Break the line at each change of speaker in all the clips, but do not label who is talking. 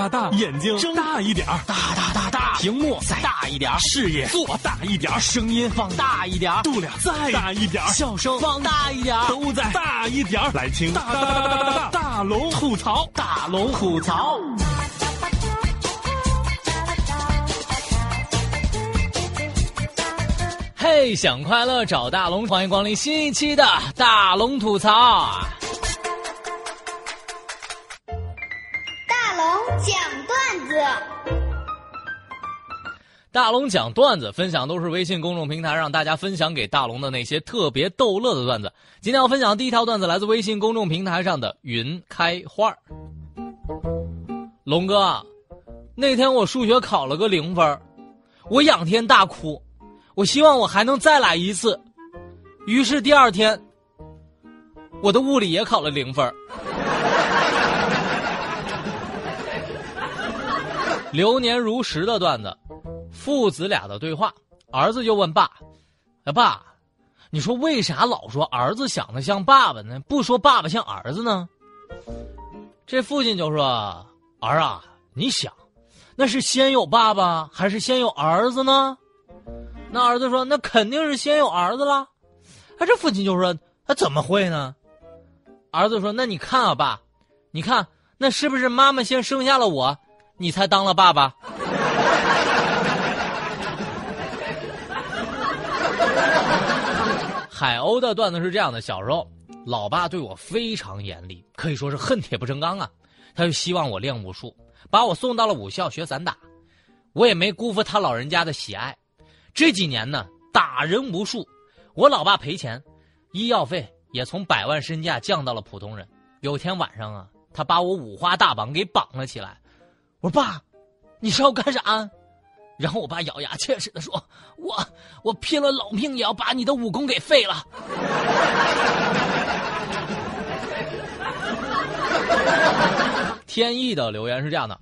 大大，眼睛睁大一点儿，
大大大大，
屏幕
再大一点儿，
视野做大一点儿，声音
放大一点儿，
度量再大一点儿，
笑声放大一点儿，
都在大一点儿。来听大大大大大大龙吐槽，
大龙吐槽。嘿，想快乐找大龙，欢迎光临新一期的大龙吐槽。
讲段子，
大龙讲段子，分享都是微信公众平台让大家分享给大龙的那些特别逗乐的段子。今天要分享第一条段子来自微信公众平台上的云开花。龙哥，那天我数学考了个零分，我仰天大哭。我希望我还能再来一次，于是第二天，我的物理也考了零分。流年如石的段子，父子俩的对话，儿子就问爸：“哎，爸，你说为啥老说儿子想的像爸爸呢？不说爸爸像儿子呢？”这父亲就说：“儿啊，你想，那是先有爸爸还是先有儿子呢？”那儿子说：“那肯定是先有儿子了。”啊，这父亲就说：“他怎么会呢？”儿子说：“那你看啊，爸，你看那是不是妈妈先生下了我，你才当了爸爸？” 海鸥的段子是这样的：小时候，老爸对我非常严厉，可以说是恨铁不成钢啊。他就希望我练武术，把我送到了武校学散打。我也没辜负他老人家的喜爱。这几年呢，打人无数，我老爸赔钱，医药费也从百万身价降到了普通人。有天晚上啊，他把我五花大绑给绑了起来。我说：“爸，你是要干啥？”然后我爸咬牙切齿的说：“我我拼了老命也要把你的武功给废了。”天意的留言是这样的：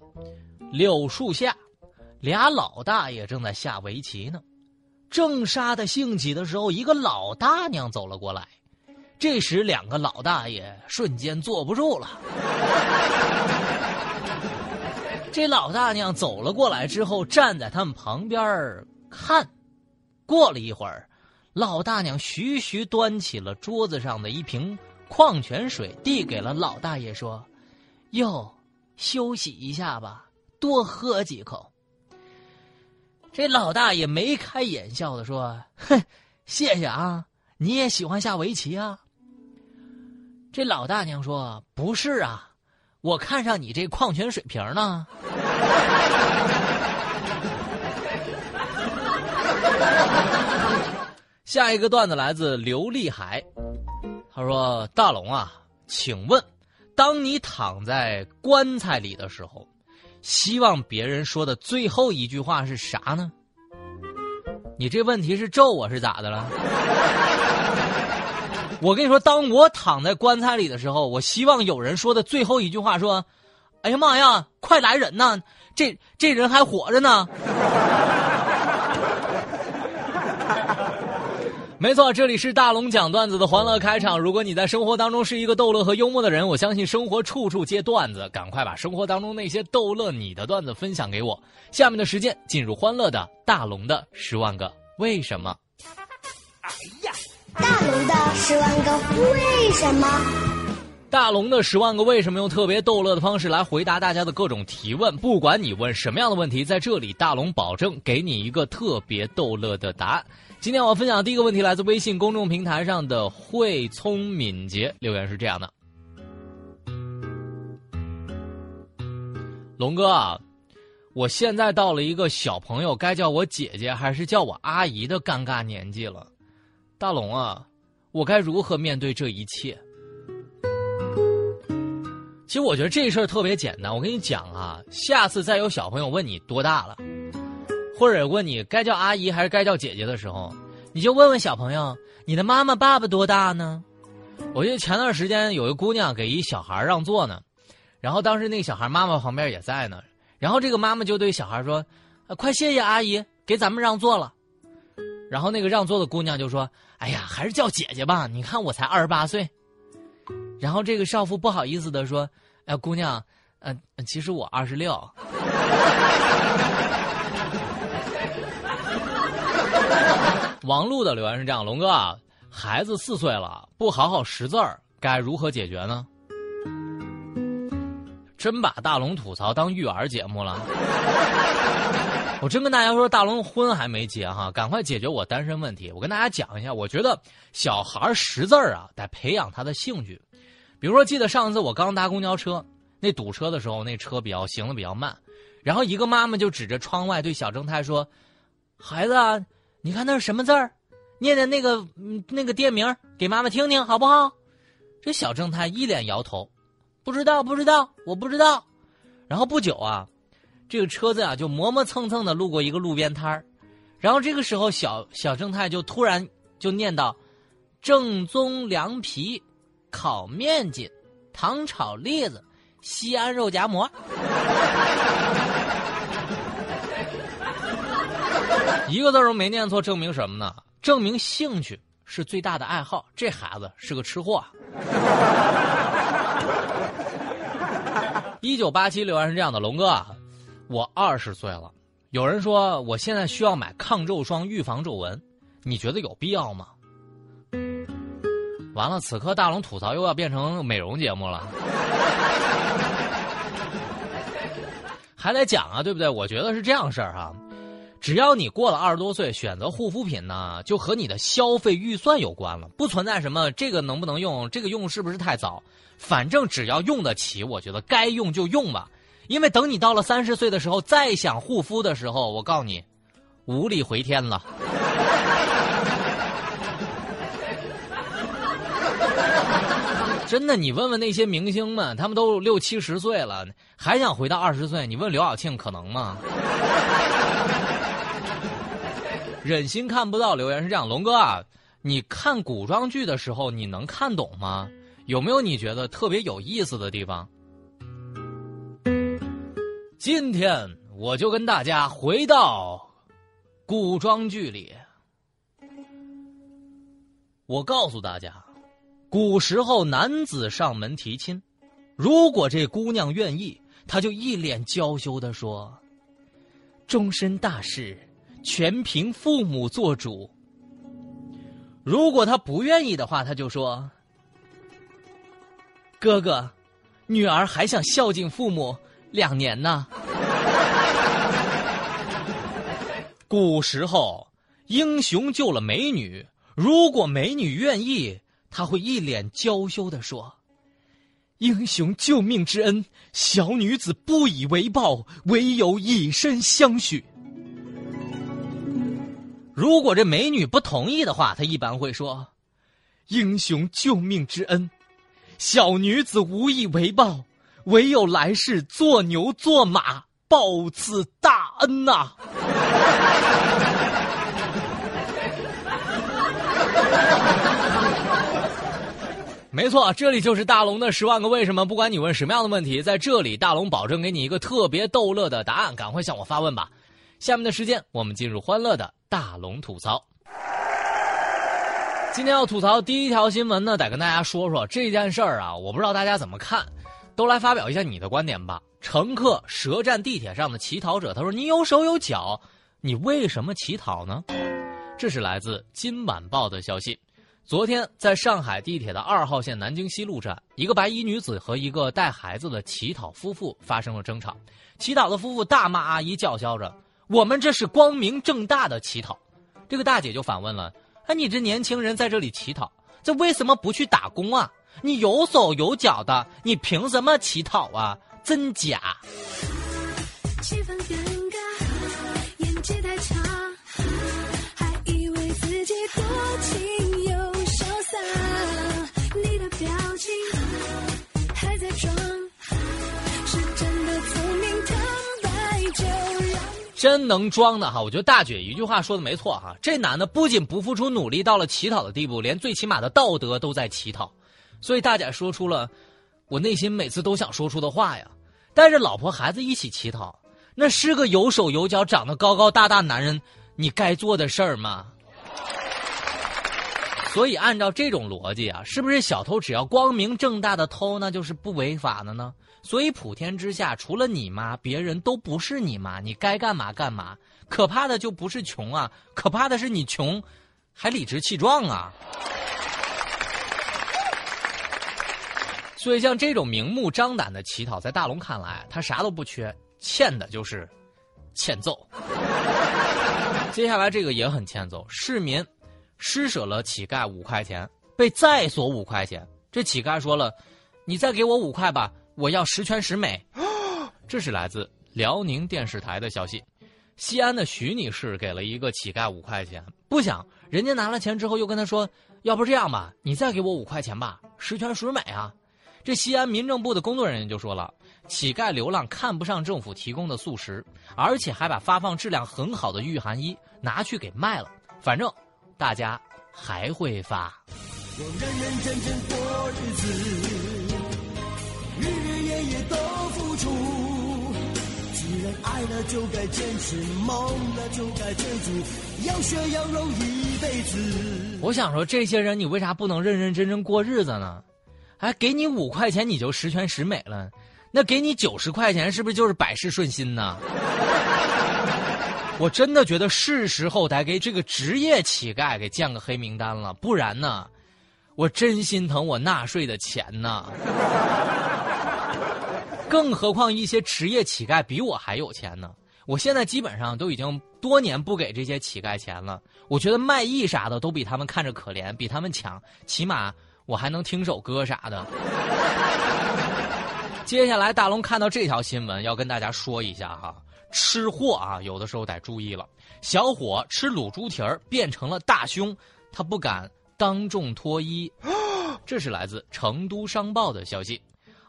柳树下，俩老大爷正在下围棋呢。正杀的兴起的时候，一个老大娘走了过来。这时，两个老大爷瞬间坐不住了。这老大娘走了过来之后，站在他们旁边看。过了一会儿，老大娘徐徐端起了桌子上的一瓶矿泉水，递给了老大爷，说：“哟，休息一下吧，多喝几口。”这老大爷眉开眼笑的说：“哼，谢谢啊，你也喜欢下围棋啊？”这老大娘说：“不是啊，我看上你这矿泉水瓶呢。”下一个段子来自刘立海，他说：“大龙啊，请问，当你躺在棺材里的时候。”希望别人说的最后一句话是啥呢？你这问题是咒我是咋的了？我跟你说，当我躺在棺材里的时候，我希望有人说的最后一句话说：“哎呀妈呀，快来人呐！这这人还活着呢。”没错，这里是大龙讲段子的欢乐开场。如果你在生活当中是一个逗乐和幽默的人，我相信生活处处皆段子。赶快把生活当中那些逗乐你的段子分享给我。下面的时间进入欢乐的大龙的十万个为什么。
大龙的十万个为什么？
大龙的十万个为什么用特别逗乐的方式来回答大家的各种提问。不管你问什么样的问题，在这里大龙保证给你一个特别逗乐的答案。今天我分享第一个问题来自微信公众平台上的慧聪敏捷留言是这样的：龙哥，我现在到了一个小朋友该叫我姐姐还是叫我阿姨的尴尬年纪了，大龙啊，我该如何面对这一切？其实我觉得这事儿特别简单，我跟你讲啊，下次再有小朋友问你多大了。或者问你该叫阿姨还是该叫姐姐的时候，你就问问小朋友：“你的妈妈爸爸多大呢？”我记得前段时间有一姑娘给一小孩让座呢，然后当时那个小孩妈妈旁边也在呢，然后这个妈妈就对小孩说：“快谢谢阿姨给咱们让座了。”然后那个让座的姑娘就说：“哎呀，还是叫姐姐吧，你看我才二十八岁。”然后这个少妇不好意思的说：“哎，姑娘，嗯、其实我二十六。王璐的留言是这样：龙哥啊，孩子四岁了，不好好识字儿，该如何解决呢？真把大龙吐槽当育儿节目了。我真跟大家说，大龙婚还没结哈，赶快解决我单身问题。我跟大家讲一下，我觉得小孩识字儿啊，得培养他的兴趣。比如说，记得上次我刚搭公交车，那堵车的时候，那车比较行的比较慢，然后一个妈妈就指着窗外对小正太说：“孩子啊，你看那是什么字儿？念念那个那个店名给妈妈听听好不好？”这小正太一脸摇头，不知道不知道，我不知道。然后不久啊。这个车子啊，就磨磨蹭蹭的路过一个路边摊儿，然后这个时候，小小正太就突然就念叨：“正宗凉皮，烤面筋，糖炒栗子，西安肉夹馍。”一个字都没念错，证明什么呢？证明兴趣是最大的爱好。这孩子是个吃货。一九八七留言是这样的，龙哥。我二十岁了，有人说我现在需要买抗皱霜预防皱纹，你觉得有必要吗？完了，此刻大龙吐槽又要变成美容节目了，还得讲啊，对不对？我觉得是这样事儿哈，只要你过了二十多岁，选择护肤品呢，就和你的消费预算有关了，不存在什么这个能不能用，这个用是不是太早，反正只要用得起，我觉得该用就用吧。因为等你到了三十岁的时候，再想护肤的时候，我告诉你，无力回天了。真的，你问问那些明星们，他们都六七十岁了，还想回到二十岁？你问刘晓庆可能吗？忍心看不到留言是这样，龙哥啊，你看古装剧的时候，你能看懂吗？有没有你觉得特别有意思的地方？今天我就跟大家回到古装剧里，我告诉大家，古时候男子上门提亲，如果这姑娘愿意，他就一脸娇羞的说：“终身大事全凭父母做主。”如果他不愿意的话，他就说：“哥哥，女儿还想孝敬父母。”两年呢。古时候，英雄救了美女，如果美女愿意，他会一脸娇羞的说：“英雄救命之恩，小女子不以为报，唯有以身相许。”如果这美女不同意的话，他一般会说：“英雄救命之恩，小女子无以为报。”唯有来世做牛做马报此大恩呐！没错，这里就是大龙的十万个为什么。不管你问什么样的问题，在这里大龙保证给你一个特别逗乐的答案。赶快向我发问吧！下面的时间，我们进入欢乐的大龙吐槽。今天要吐槽第一条新闻呢，得跟大家说说这件事儿啊，我不知道大家怎么看。都来发表一下你的观点吧。乘客舌战地铁上的乞讨者，他说：“你有手有脚，你为什么乞讨呢？”这是来自《今晚报》的消息。昨天，在上海地铁的二号线南京西路站，一个白衣女子和一个带孩子的乞讨夫妇发生了争吵。乞讨的夫妇大骂阿姨，叫嚣着：“我们这是光明正大的乞讨。”这个大姐就反问了：“哎，你这年轻人在这里乞讨，这为什么不去打工啊？”你有手有脚的，你凭什么乞讨啊？真假？真能装的哈！我觉得大姐一句话说的没错哈，这男的不仅不付出努力到了乞讨的地步，连最起码的道德都在乞讨。所以大姐说出了我内心每次都想说出的话呀，带着老婆孩子一起乞讨，那是个有手有脚、长得高高大大男人你该做的事儿吗？所以按照这种逻辑啊，是不是小偷只要光明正大的偷，那就是不违法的呢？所以普天之下，除了你妈，别人都不是你妈，你该干嘛干嘛。可怕的就不是穷啊，可怕的是你穷，还理直气壮啊。所以像这种明目张胆的乞讨，在大龙看来，他啥都不缺，欠的就是欠揍。接下来这个也很欠揍，市民施舍了乞丐五块钱，被再索五块钱。这乞丐说了：“你再给我五块吧。”我要十全十美，这是来自辽宁电视台的消息。西安的徐女士给了一个乞丐五块钱，不想人家拿了钱之后又跟他说：“要不这样吧，你再给我五块钱吧，十全十美啊。”这西安民政部的工作人员就说了：“乞丐流浪看不上政府提供的素食，而且还把发放质量很好的御寒衣拿去给卖了，反正大家还会发。”我认认真真过日子。日日夜夜都付出，既然爱了就该坚持，梦了就该追逐，要学要容一辈子。我想说，这些人你为啥不能认认真真过日子呢？哎，给你五块钱你就十全十美了，那给你九十块钱是不是就是百事顺心呢？我真的觉得是时候得给这个职业乞丐给建个黑名单了，不然呢，我真心疼我纳税的钱呢。更何况一些职业乞丐比我还有钱呢！我现在基本上都已经多年不给这些乞丐钱了。我觉得卖艺啥的都比他们看着可怜，比他们强。起码我还能听首歌啥的。接下来，大龙看到这条新闻，要跟大家说一下哈，吃货啊，有的时候得注意了。小伙吃卤猪蹄儿变成了大胸，他不敢当众脱衣。这是来自成都商报的消息。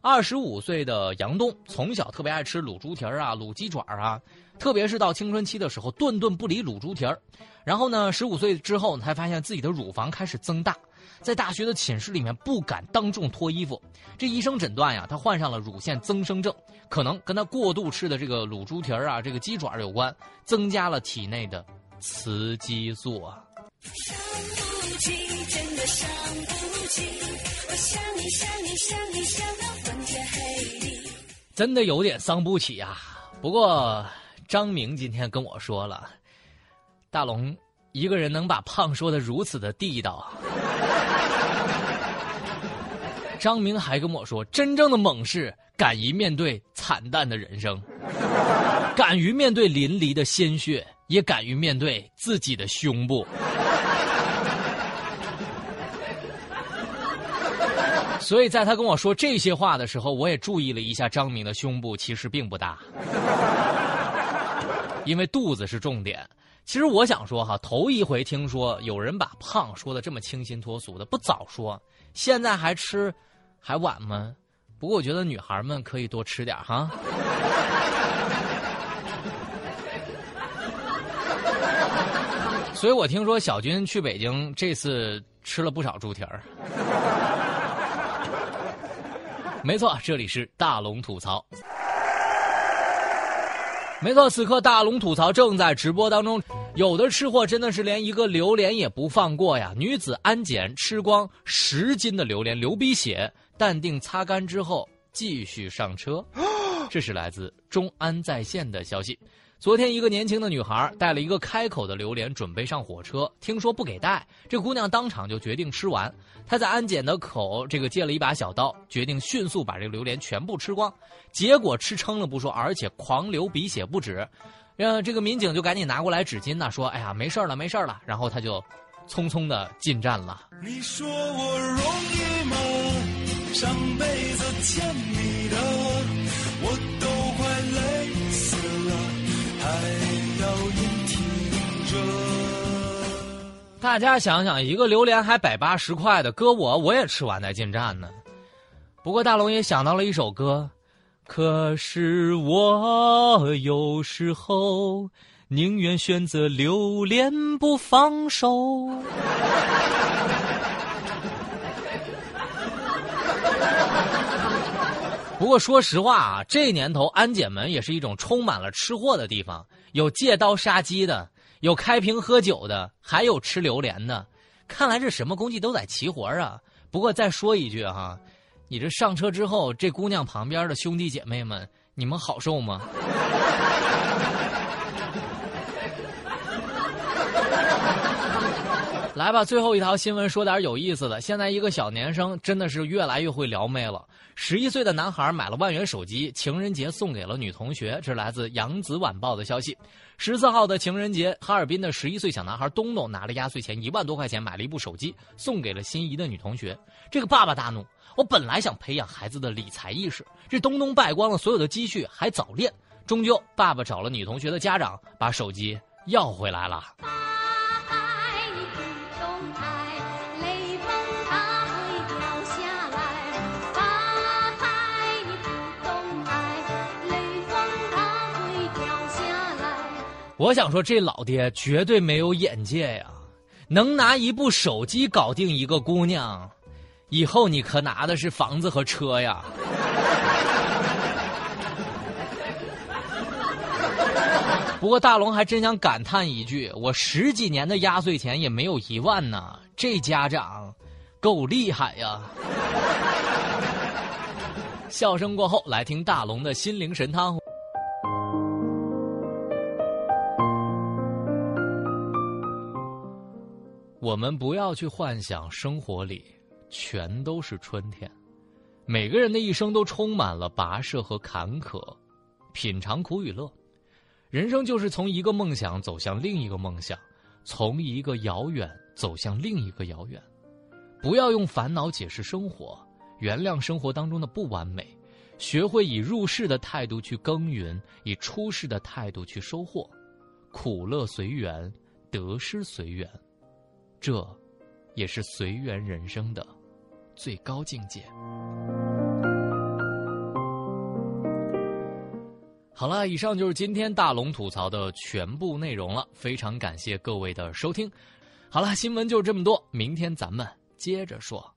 二十五岁的杨东从小特别爱吃卤猪蹄儿啊、卤鸡爪啊，特别是到青春期的时候，顿顿不离卤猪蹄儿。然后呢，十五岁之后才发现自己的乳房开始增大，在大学的寝室里面不敢当众脱衣服。这医生诊断呀，他患上了乳腺增生症，可能跟他过度吃的这个卤猪蹄儿啊、这个鸡爪有关，增加了体内的雌激素啊。真的伤不起，我想你想你想你想到昏天黑地。真的有点伤不起啊！不过张明今天跟我说了，大龙一个人能把胖说的如此的地道。张明还跟我说，真正的猛士敢于面对惨淡的人生，敢于面对淋漓的鲜血，也敢于面对自己的胸部。所以在他跟我说这些话的时候，我也注意了一下张明的胸部，其实并不大，因为肚子是重点。其实我想说哈，头一回听说有人把胖说的这么清新脱俗的，不早说，现在还吃，还晚吗？不过我觉得女孩们可以多吃点哈。所以我听说小军去北京这次吃了不少猪蹄儿。没错，这里是大龙吐槽。没错，此刻大龙吐槽正在直播当中。有的吃货真的是连一个榴莲也不放过呀！女子安检吃光十斤的榴莲，流鼻血，淡定擦干之后继续上车。这是来自中安在线的消息。昨天，一个年轻的女孩带了一个开口的榴莲，准备上火车。听说不给带，这姑娘当场就决定吃完。她在安检的口这个借了一把小刀，决定迅速把这个榴莲全部吃光。结果吃撑了不说，而且狂流鼻血不止。让这个民警就赶紧拿过来纸巾呢，说：“哎呀，没事了，没事了。”然后他就匆匆的进站了。你说我容易吗？上辈子欠你的，我大家想想，一个榴莲还百八十块的，搁我我也吃完再进站呢。不过大龙也想到了一首歌，可是我有时候宁愿选择榴莲不放手。不过说实话啊，这年头安检门也是一种充满了吃货的地方，有借刀杀鸡的，有开瓶喝酒的，还有吃榴莲的。看来这什么工具都得齐活啊。不过再说一句哈，你这上车之后，这姑娘旁边的兄弟姐妹们，你们好受吗？来吧，最后一条新闻说点有意思的。现在一个小年生真的是越来越会撩妹了。十一岁的男孩买了万元手机，情人节送给了女同学。这是来自《扬子晚报》的消息。十四号的情人节，哈尔滨的十一岁小男孩东东拿了压岁钱一万多块钱买了一部手机，送给了心仪的女同学。这个爸爸大怒，我本来想培养孩子的理财意识，这东东败光了所有的积蓄，还早恋。终究，爸爸找了女同学的家长，把手机要回来了。我想说，这老爹绝对没有眼界呀！能拿一部手机搞定一个姑娘，以后你可拿的是房子和车呀！不过大龙还真想感叹一句：我十几年的压岁钱也没有一万呢，这家长够厉害呀！笑声过后，来听大龙的心灵神汤。我们不要去幻想生活里全都是春天，每个人的一生都充满了跋涉和坎坷，品尝苦与乐。人生就是从一个梦想走向另一个梦想，从一个遥远走向另一个遥远。不要用烦恼解释生活，原谅生活当中的不完美，学会以入世的态度去耕耘，以出世的态度去收获。苦乐随缘，得失随缘。这，也是随缘人生的最高境界。好了，以上就是今天大龙吐槽的全部内容了，非常感谢各位的收听。好了，新闻就这么多，明天咱们接着说。